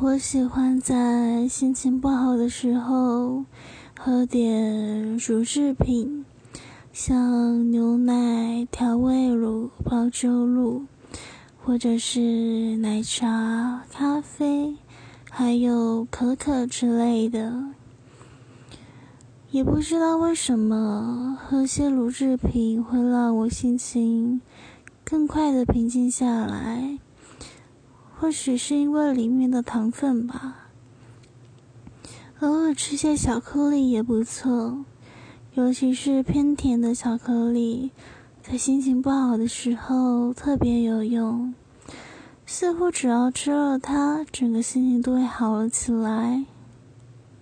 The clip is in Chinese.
我喜欢在心情不好的时候喝点乳制品，像牛奶、调味乳、保酒乳，或者是奶茶、咖啡，还有可可之类的。也不知道为什么喝些乳制品会让我心情更快的平静下来。或许是因为里面的糖分吧，偶尔吃些巧克力也不错，尤其是偏甜的巧克力，在心情不好的时候特别有用。似乎只要吃了它，整个心情都会好了起来。